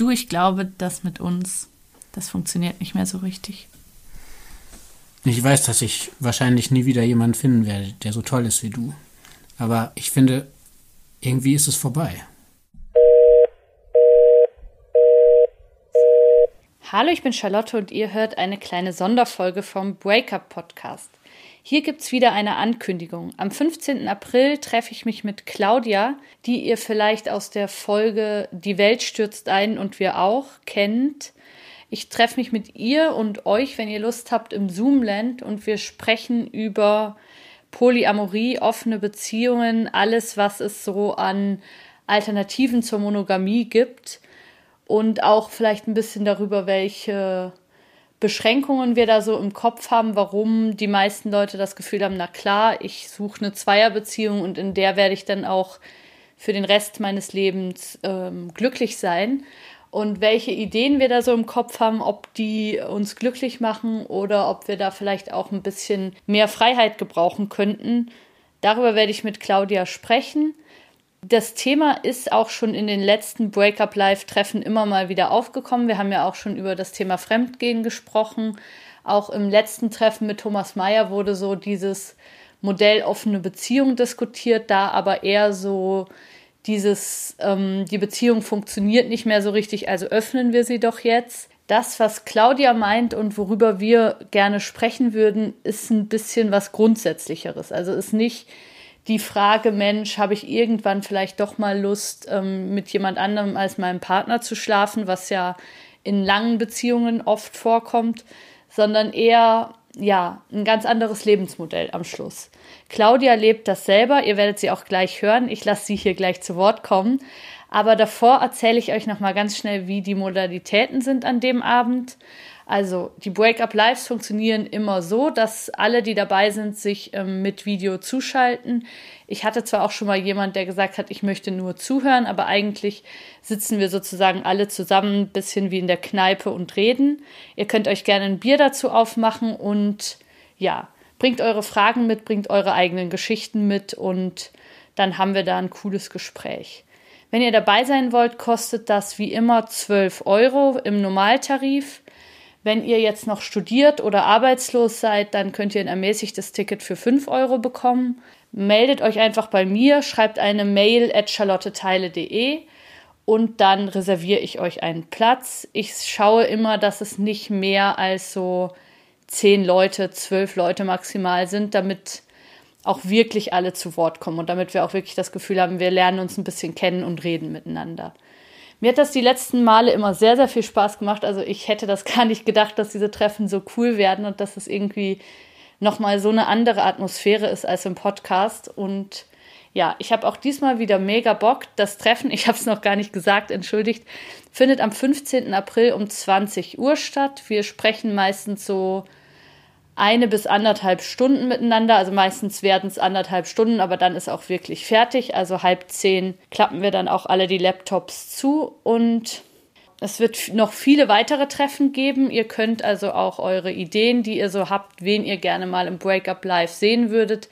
Du, ich glaube, das mit uns, das funktioniert nicht mehr so richtig. Ich weiß, dass ich wahrscheinlich nie wieder jemanden finden werde, der so toll ist wie du. Aber ich finde, irgendwie ist es vorbei. Hallo, ich bin Charlotte und ihr hört eine kleine Sonderfolge vom Breakup Podcast. Hier gibt's wieder eine Ankündigung. Am 15. April treffe ich mich mit Claudia, die ihr vielleicht aus der Folge Die Welt stürzt ein und wir auch kennt. Ich treffe mich mit ihr und euch, wenn ihr Lust habt, im Zoomland und wir sprechen über Polyamorie, offene Beziehungen, alles, was es so an Alternativen zur Monogamie gibt und auch vielleicht ein bisschen darüber, welche Beschränkungen wir da so im Kopf haben, warum die meisten Leute das Gefühl haben, na klar, ich suche eine Zweierbeziehung und in der werde ich dann auch für den Rest meines Lebens ähm, glücklich sein und welche Ideen wir da so im Kopf haben, ob die uns glücklich machen oder ob wir da vielleicht auch ein bisschen mehr Freiheit gebrauchen könnten. Darüber werde ich mit Claudia sprechen. Das Thema ist auch schon in den letzten Breakup Live-Treffen immer mal wieder aufgekommen. Wir haben ja auch schon über das Thema Fremdgehen gesprochen. Auch im letzten Treffen mit Thomas Mayer wurde so dieses Modell offene Beziehung diskutiert, da aber eher so dieses, ähm, die Beziehung funktioniert nicht mehr so richtig, also öffnen wir sie doch jetzt. Das, was Claudia meint und worüber wir gerne sprechen würden, ist ein bisschen was Grundsätzlicheres. Also ist nicht die Frage, Mensch, habe ich irgendwann vielleicht doch mal Lust, ähm, mit jemand anderem als meinem Partner zu schlafen, was ja in langen Beziehungen oft vorkommt, sondern eher ja, ein ganz anderes Lebensmodell am Schluss. Claudia lebt das selber, ihr werdet sie auch gleich hören. Ich lasse sie hier gleich zu Wort kommen. Aber davor erzähle ich euch noch mal ganz schnell, wie die Modalitäten sind an dem Abend. Also die Breakup Lives funktionieren immer so, dass alle, die dabei sind, sich ähm, mit Video zuschalten. Ich hatte zwar auch schon mal jemand, der gesagt hat, ich möchte nur zuhören, aber eigentlich sitzen wir sozusagen alle zusammen, bisschen wie in der Kneipe und reden. Ihr könnt euch gerne ein Bier dazu aufmachen und ja, bringt eure Fragen mit, bringt eure eigenen Geschichten mit und dann haben wir da ein cooles Gespräch. Wenn ihr dabei sein wollt, kostet das wie immer 12 Euro im Normaltarif. Wenn ihr jetzt noch studiert oder arbeitslos seid, dann könnt ihr ein ermäßigtes Ticket für 5 Euro bekommen. Meldet euch einfach bei mir, schreibt eine Mail at charlotteteile.de und dann reserviere ich euch einen Platz. Ich schaue immer, dass es nicht mehr als so 10 Leute, 12 Leute maximal sind, damit auch wirklich alle zu Wort kommen und damit wir auch wirklich das Gefühl haben, wir lernen uns ein bisschen kennen und reden miteinander. Mir hat das die letzten Male immer sehr, sehr viel Spaß gemacht. Also ich hätte das gar nicht gedacht, dass diese Treffen so cool werden und dass es irgendwie nochmal so eine andere Atmosphäre ist als im Podcast. Und ja, ich habe auch diesmal wieder mega Bock. Das Treffen, ich habe es noch gar nicht gesagt, entschuldigt, findet am 15. April um 20 Uhr statt. Wir sprechen meistens so eine bis anderthalb Stunden miteinander. Also meistens werden es anderthalb Stunden, aber dann ist auch wirklich fertig. Also halb zehn klappen wir dann auch alle die Laptops zu und es wird noch viele weitere Treffen geben. Ihr könnt also auch eure Ideen, die ihr so habt, wen ihr gerne mal im Breakup Live sehen würdet,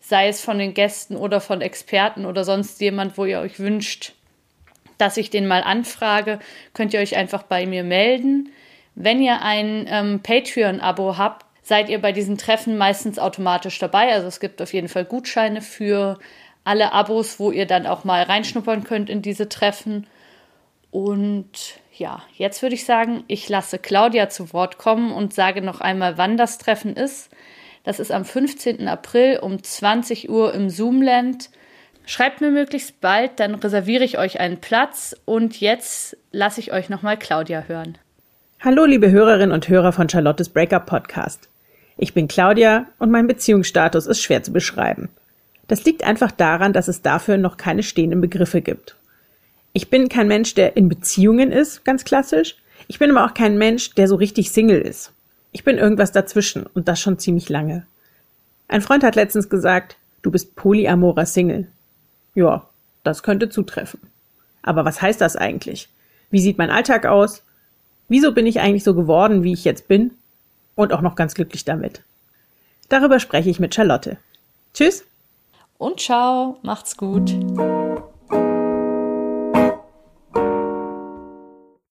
sei es von den Gästen oder von Experten oder sonst jemand, wo ihr euch wünscht, dass ich den mal anfrage, könnt ihr euch einfach bei mir melden. Wenn ihr ein ähm, Patreon-Abo habt, seid ihr bei diesen Treffen meistens automatisch dabei. Also es gibt auf jeden Fall Gutscheine für alle Abos, wo ihr dann auch mal reinschnuppern könnt in diese Treffen. Und ja, jetzt würde ich sagen, ich lasse Claudia zu Wort kommen und sage noch einmal, wann das Treffen ist. Das ist am 15. April um 20 Uhr im Zoomland. Schreibt mir möglichst bald, dann reserviere ich euch einen Platz und jetzt lasse ich euch nochmal Claudia hören. Hallo, liebe Hörerinnen und Hörer von Charlottes Breakup Podcast. Ich bin Claudia und mein Beziehungsstatus ist schwer zu beschreiben. Das liegt einfach daran, dass es dafür noch keine stehenden Begriffe gibt. Ich bin kein Mensch, der in Beziehungen ist, ganz klassisch. Ich bin aber auch kein Mensch, der so richtig Single ist. Ich bin irgendwas dazwischen und das schon ziemlich lange. Ein Freund hat letztens gesagt, du bist polyamorer Single. Ja, das könnte zutreffen. Aber was heißt das eigentlich? Wie sieht mein Alltag aus? Wieso bin ich eigentlich so geworden, wie ich jetzt bin? Und auch noch ganz glücklich damit. Darüber spreche ich mit Charlotte. Tschüss. Und ciao, macht's gut.